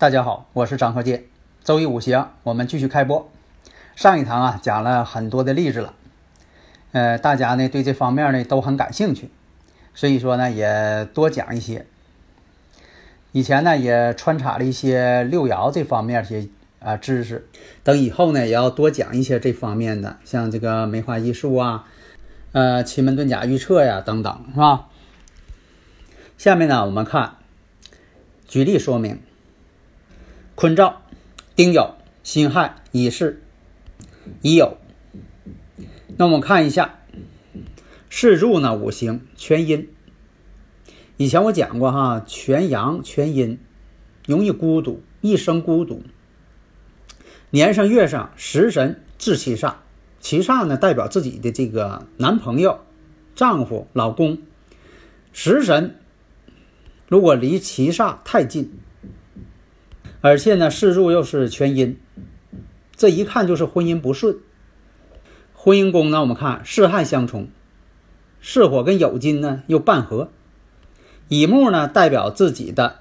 大家好，我是张鹤剑。周易五行，我们继续开播。上一堂啊讲了很多的例子了，呃，大家呢对这方面呢都很感兴趣，所以说呢也多讲一些。以前呢也穿插了一些六爻这方面些啊知识，等以后呢也要多讲一些这方面的，像这个梅花易数啊，呃奇门遁甲预测呀等等，是吧？下面呢我们看举例说明。坤兆，丁酉、辛亥、乙巳、乙酉。那我们看一下，四柱呢五行全阴。以前我讲过哈，全阳全阴，容易孤独，一生孤独。年上月上食神至七煞，七煞呢代表自己的这个男朋友、丈夫、老公。食神如果离七煞太近。而且呢，事柱又是全阴，这一看就是婚姻不顺。婚姻宫呢，我们看是亥相冲，巳火跟酉金呢又半合。乙木呢代表自己的，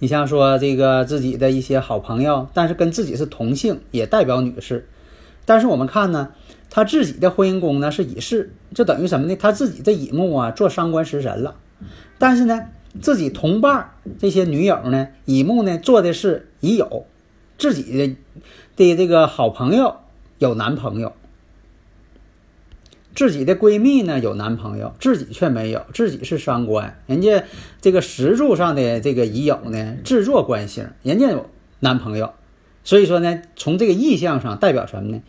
你像说这个自己的一些好朋友，但是跟自己是同性，也代表女士。但是我们看呢，他自己的婚姻宫呢是乙巳，这等于什么呢？他自己的乙木啊做伤官食神了，但是呢。自己同伴这些女友呢，乙木呢做的是乙酉，自己的的这个好朋友有男朋友，自己的闺蜜呢有男朋友，自己却没有，自己是伤官，人家这个石柱上的这个乙酉呢制作官星，人家有男朋友，所以说呢，从这个意象上代表什么呢？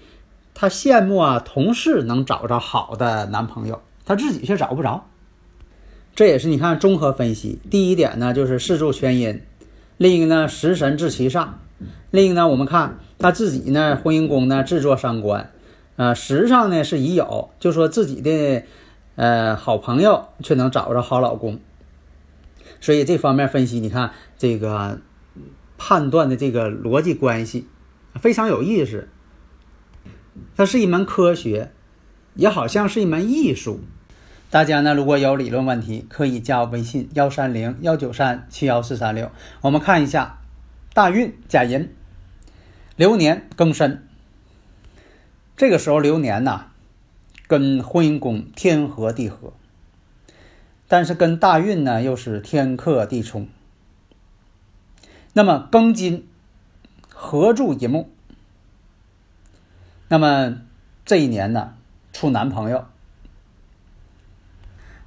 他羡慕啊，同事能找着好的男朋友，他自己却找不着。这也是你看综合分析，第一点呢就是四柱全阴，另一个呢食神制其上，另一个呢我们看他自己呢婚姻宫呢制作三官，呃时上呢是已有，就说自己的呃好朋友却能找着好老公，所以这方面分析，你看这个判断的这个逻辑关系非常有意思，它是一门科学，也好像是一门艺术。大家呢，如果有理论问题，可以加我微信幺三零幺九三七幺四三六。我们看一下大运甲寅，流年庚申。这个时候流年呢，跟婚姻宫天合地合，但是跟大运呢又是天克地冲。那么庚金合住乙木，那么这一年呢，处男朋友。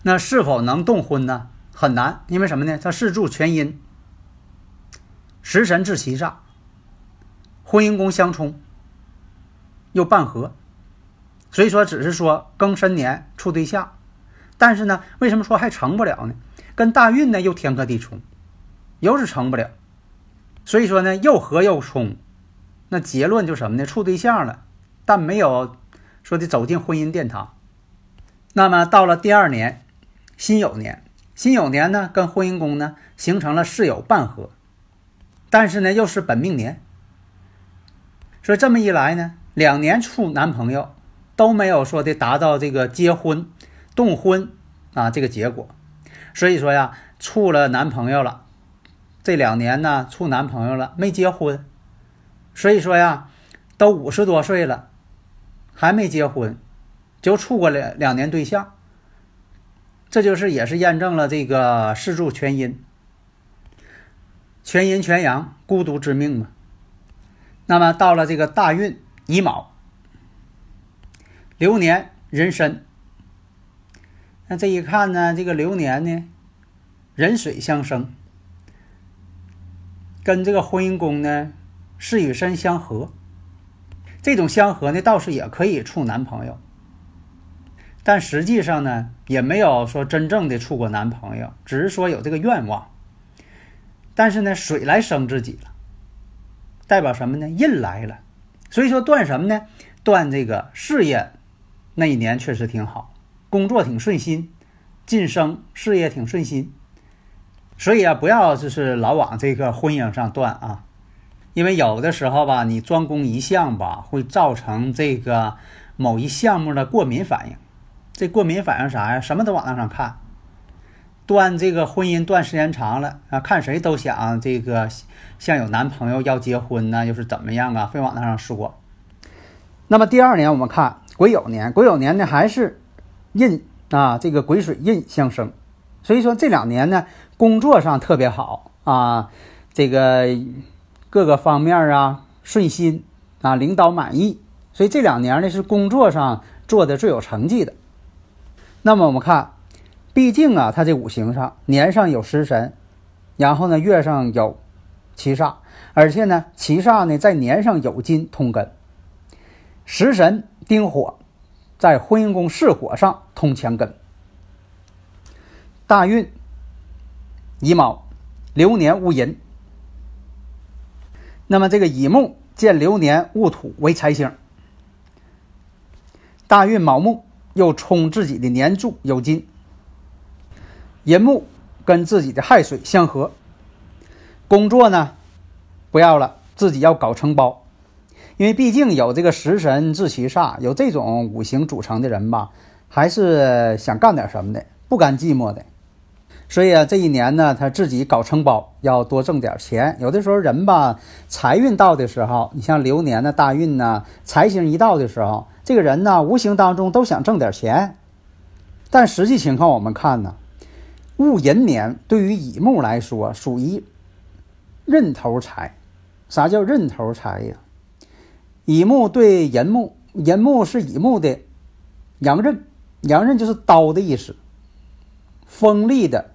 那是否能动婚呢？很难，因为什么呢？它四柱全阴，食神至其煞，婚姻宫相冲，又半合，所以说只是说庚申年处对象，但是呢，为什么说还成不了呢？跟大运呢又天克地冲，又是成不了，所以说呢又合又冲，那结论就什么呢？处对象了，但没有说的走进婚姻殿堂。那么到了第二年。辛酉年，辛酉年呢，跟婚姻宫呢形成了巳酉半合，但是呢又是本命年，所以这么一来呢，两年处男朋友都没有说的达到这个结婚、动婚啊这个结果，所以说呀，处了男朋友了，这两年呢处男朋友了没结婚，所以说呀，都五十多岁了，还没结婚，就处过两两年对象。这就是也是验证了这个四柱全阴，全阴全阳，孤独之命嘛。那么到了这个大运乙卯，流年壬申，那这一看呢，这个流年呢，壬水相生，跟这个婚姻宫呢是与身相合。这种相合呢，倒是也可以处男朋友，但实际上呢，也没有说真正的处过男朋友，只是说有这个愿望。但是呢，水来生自己了，代表什么呢？印来了，所以说断什么呢？断这个事业，那一年确实挺好，工作挺顺心，晋升事业挺顺心。所以啊，不要就是老往这个婚姻上断啊。因为有的时候吧，你专攻一项吧，会造成这个某一项目的过敏反应。这过敏反应啥呀？什么都往那上看。断这个婚姻断时间长了啊，看谁都想这个像有男朋友要结婚呢，又是怎么样啊？非往那上说。那么第二年我们看癸酉年，癸酉年呢还是印啊，这个癸水印相生，所以说这两年呢工作上特别好啊，这个。各个方面啊顺心啊，领导满意，所以这两年呢是工作上做的最有成绩的。那么我们看，毕竟啊，他这五行上年上有食神，然后呢月上有七煞，而且呢七煞呢在年上有金通根，食神丁火在婚姻宫巳火上通乾。根，大运乙卯，流年戊寅。那么这个乙木见流年戊土为财星，大运卯木又冲自己的年柱有金，寅木跟自己的亥水相合，工作呢不要了，自己要搞承包，因为毕竟有这个食神制其煞，有这种五行组成的人吧，还是想干点什么的，不甘寂寞的。所以啊，这一年呢，他自己搞承包，要多挣点钱。有的时候人吧，财运到的时候，你像流年呢、大运呢，财星一到的时候，这个人呢，无形当中都想挣点钱。但实际情况我们看呢，戊寅年对于乙木来说属于刃头财。啥叫刃头财呀？乙木对寅木，寅木是乙木的阳刃，阳刃就是刀的意思，锋利的。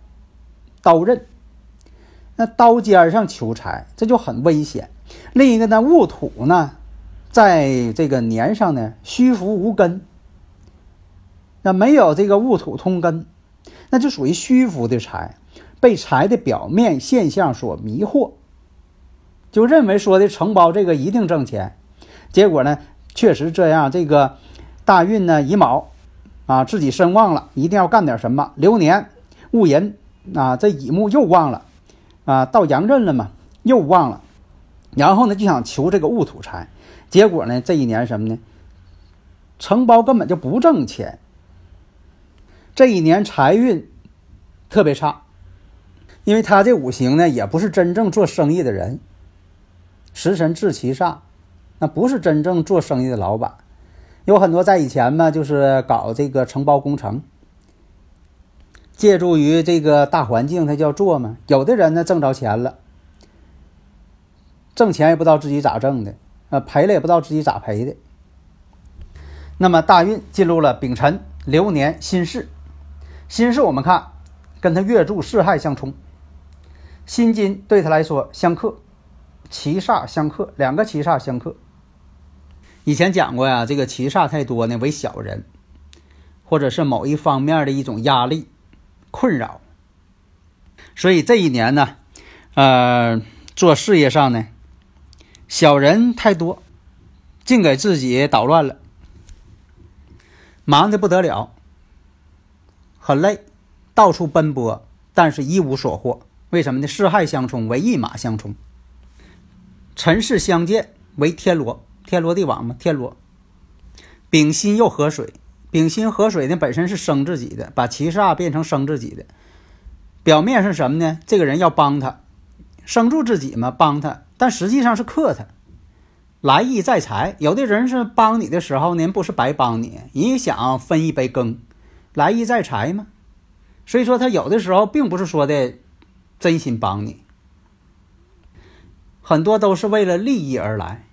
刀刃，那刀尖上求财，这就很危险。另一个呢，戊土呢，在这个年上呢，虚浮无根。那没有这个戊土通根，那就属于虚浮的财，被财的表面现象所迷惑，就认为说的承包这个一定挣钱。结果呢，确实这样。这个大运呢，乙卯啊，自己身旺了，一定要干点什么。流年戊寅。啊，这乙木又旺了，啊，到阳刃了嘛，又旺了，然后呢就想求这个戊土财，结果呢这一年什么呢？承包根本就不挣钱，这一年财运特别差，因为他这五行呢也不是真正做生意的人，食神制其煞，那不是真正做生意的老板，有很多在以前嘛就是搞这个承包工程。借助于这个大环境，他叫做嘛。有的人呢挣着钱了，挣钱也不知道自己咋挣的，啊赔了也不知道自己咋赔的。那么大运进入了丙辰流年辛巳，辛巳我们看跟他月柱巳亥相冲，辛金对他来说相克，七煞相克，两个七煞相克。以前讲过呀，这个七煞太多呢为小人，或者是某一方面的一种压力。困扰，所以这一年呢，呃，做事业上呢，小人太多，净给自己捣乱了，忙的不得了，很累，到处奔波，但是一无所获。为什么呢？四害相冲为一马相冲，尘世相见为天罗，天罗地网嘛，天罗，丙辛又合水。丙辛合水呢，本身是生自己的，把七煞变成生自己的。表面是什么呢？这个人要帮他，生助自己嘛，帮他，但实际上是克他。来意在财，有的人是帮你的时候呢，不是白帮你，人也想分一杯羹。来意在财嘛，所以说他有的时候并不是说的真心帮你，很多都是为了利益而来。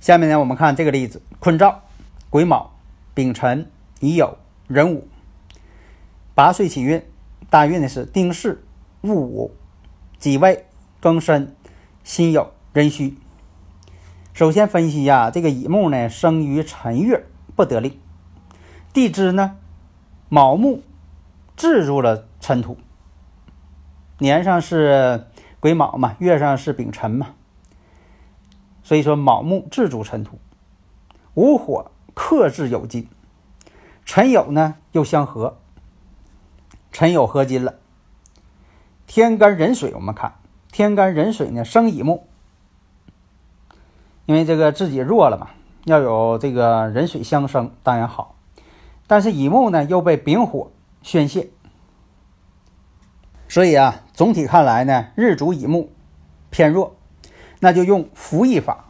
下面呢，我们看这个例子：坤兆，癸卯。丙辰、乙酉、壬午，八岁起运，大运的是丁巳、戊午、己未、庚申、辛酉、壬戌。首先分析呀，这个乙木呢生于辰月，不得令。地支呢，卯木制入了辰土，年上是癸卯嘛，月上是丙辰嘛，所以说卯木制住辰土，午火克制酉金，辰酉呢又相合，辰酉合金了。天干壬水，我们看天干壬水呢生乙木。因为这个自己弱了嘛，要有这个人水相生当然好，但是乙木呢又被丙火宣泄，所以啊，总体看来呢，日主乙木偏弱，那就用扶益法。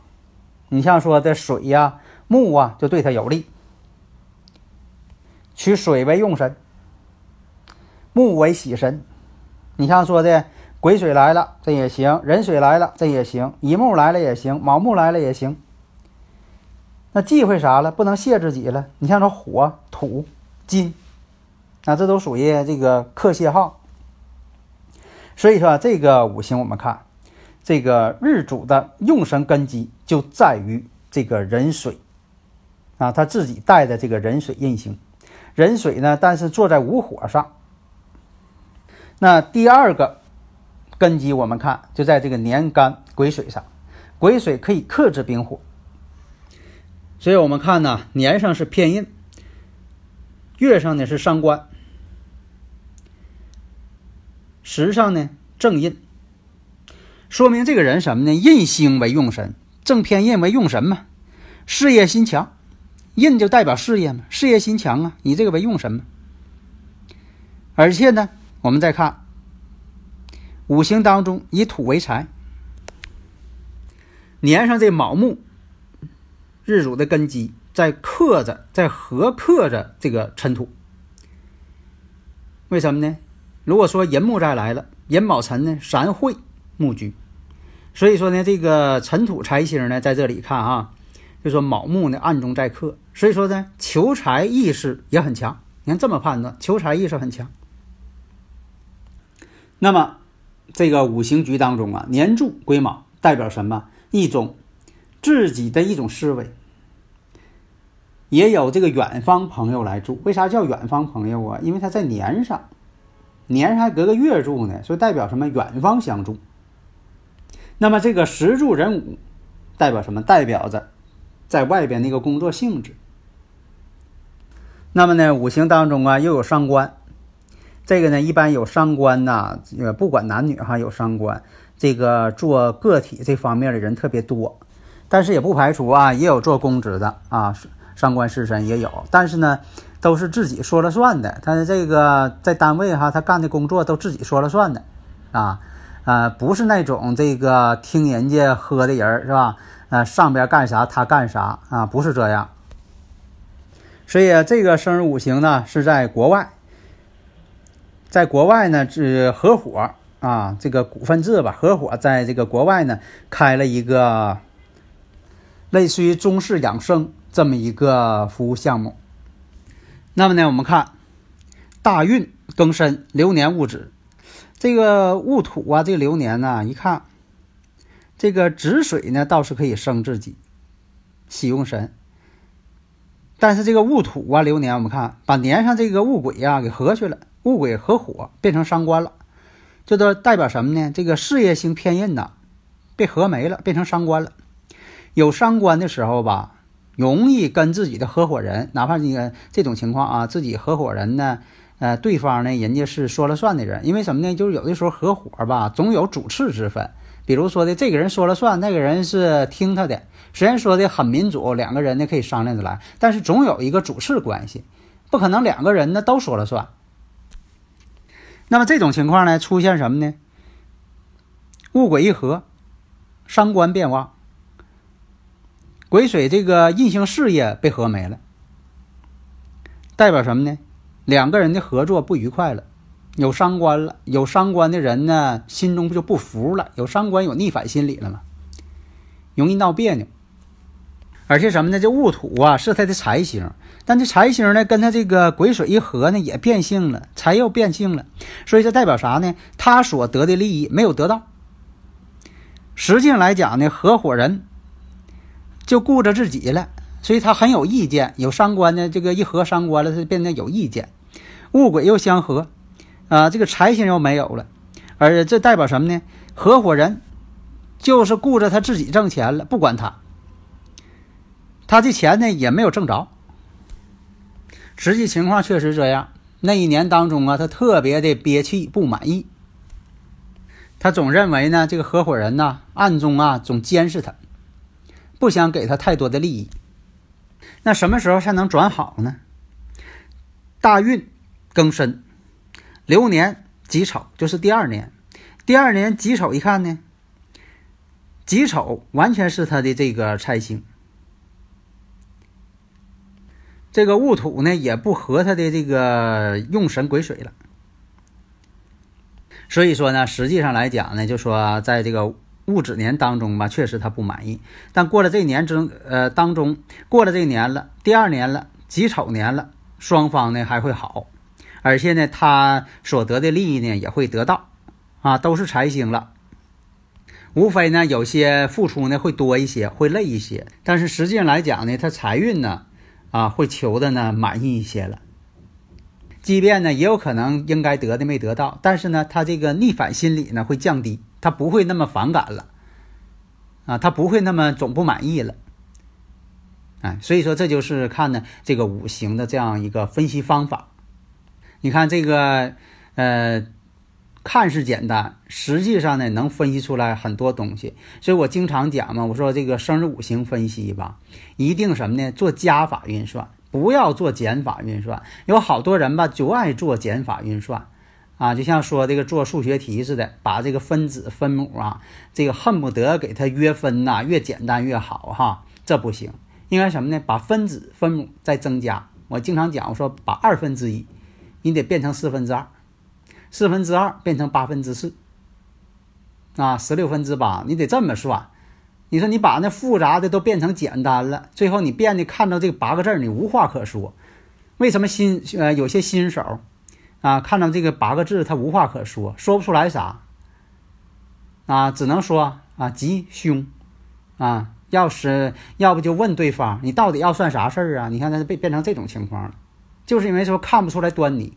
你像说的水呀、木啊，就对他有利，取水为用神，木为喜神。你像说的。癸水来了，这也行；壬水来了，这也行；乙木来了也行；卯木来了也行。那忌讳啥了？不能泄自己了。你像说火、土、金，那这都属于这个克泄号。所以说这个五行我们看，这个日主的用神根基就在于这个壬水啊，他自己带的这个壬水印星。壬水呢，但是坐在午火上。那第二个。根基我们看就在这个年干癸水上，癸水可以克制丙火，所以我们看呢，年上是偏印，月上呢是伤官，时上呢正印，说明这个人什么呢？印星为用神，正偏印为用神嘛，事业心强，印就代表事业嘛，事业心强啊，你这个为用神嘛，而且呢，我们再看。五行当中以土为财，年上这卯木日主的根基在克着，在合克着这个尘土。为什么呢？如果说寅木再来了，寅卯辰呢，三会木局，所以说呢，这个尘土财星呢，在这里看啊，就说卯木呢暗中在克，所以说呢，求财意识也很强。你看这么判断，求财意识很强。那么。这个五行局当中啊，年柱癸卯代表什么？一种自己的一种思维，也有这个远方朋友来住。为啥叫远方朋友啊？因为他在年上，年上还隔个月住呢，所以代表什么？远方相助。那么这个时柱壬午代表什么？代表着在外边那个工作性质。那么呢，五行当中啊，又有伤官。这个呢，一般有伤官呐，呃，不管男女哈，有伤官，这个做个体这方面的人特别多，但是也不排除啊，也有做公职的啊，伤官食神也有，但是呢，都是自己说了算的。他这个在单位哈，他干的工作都自己说了算的，啊，呃，不是那种这个听人家喝的人是吧？呃，上边干啥他干啥啊，不是这样。所以这个生日五行呢，是在国外。在国外呢，是合伙啊，这个股份制吧，合伙在这个国外呢开了一个类似于中式养生这么一个服务项目。那么呢，我们看大运庚申流年戊子，这个戊土啊，这个流年呢，一看这个子水呢倒是可以生自己喜用神，但是这个戊土啊流年，我们看把年上这个戊癸呀给合去了。戊癸合火变成伤官了，这都代表什么呢？这个事业星偏印呐，被合没了，变成伤官了。有伤官的时候吧，容易跟自己的合伙人，哪怕你这种情况啊，自己合伙人呢，呃，对方呢，人家是说了算的人。因为什么呢？就是有的时候合伙吧，总有主次之分。比如说的，这个人说了算，那个人是听他的。虽然说的很民主，两个人呢可以商量着来，但是总有一个主次关系，不可能两个人呢都说了算。那么这种情况呢，出现什么呢？戊癸一合，伤官变旺，癸水这个印星事业被合没了，代表什么呢？两个人的合作不愉快了，有伤官了，有伤官的人呢，心中不就不服了？有伤官有逆反心理了吗？容易闹别扭。而且什么呢？这戊土啊是他的财星，但这财星呢跟他这个癸水一合呢也变性了，财又变性了，所以这代表啥呢？他所得的利益没有得到，实际上来讲呢，合伙人就顾着自己了，所以他很有意见。有伤官呢，这个一合伤官了，他变得有意见。戊癸又相合，啊，这个财星又没有了，而这代表什么呢？合伙人就是顾着他自己挣钱了，不管他，他这钱呢也没有挣着。实际情况确实这样。那一年当中啊，他特别的憋气，不满意。他总认为呢，这个合伙人呢，暗中啊总监视他，不想给他太多的利益。那什么时候才能转好呢？大运庚申，流年己丑，就是第二年。第二年己丑一看呢，己丑完全是他的这个财星。这个戊土呢，也不合他的这个用神癸水了。所以说呢，实际上来讲呢，就说在这个戊子年当中吧，确实他不满意。但过了这年中，呃，当中过了这年了，第二年了，己丑年了，双方呢还会好，而且呢，他所得的利益呢也会得到，啊，都是财星了。无非呢，有些付出呢会多一些，会累一些，但是实际上来讲呢，他财运呢，啊，会求的呢满意一些了。即便呢，也有可能应该得的没得到，但是呢，他这个逆反心理呢会降低，他不会那么反感了，啊，他不会那么总不满意了，哎，所以说这就是看呢这个五行的这样一个分析方法。你看这个，呃，看似简单，实际上呢能分析出来很多东西。所以我经常讲嘛，我说这个生日五行分析吧，一定什么呢？做加法运算。不要做减法运算，有好多人吧就爱做减法运算，啊，就像说这个做数学题似的，把这个分子分母啊，这个恨不得给它约分呐，越简单越好哈，这不行，应该什么呢？把分子分母再增加。我经常讲，我说把二分之一，你得变成四分之二，四分之二变成八分之四，啊，十六分之八，你得这么算。你说你把那复杂的都变成简单了，最后你变得看到这八个字你无话可说。为什么新呃有些新手啊看到这个八个字他无话可说，说不出来啥啊，只能说啊吉凶啊，要是要不就问对方你到底要算啥事儿啊？你看他变变成这种情况了，就是因为说看不出来端倪。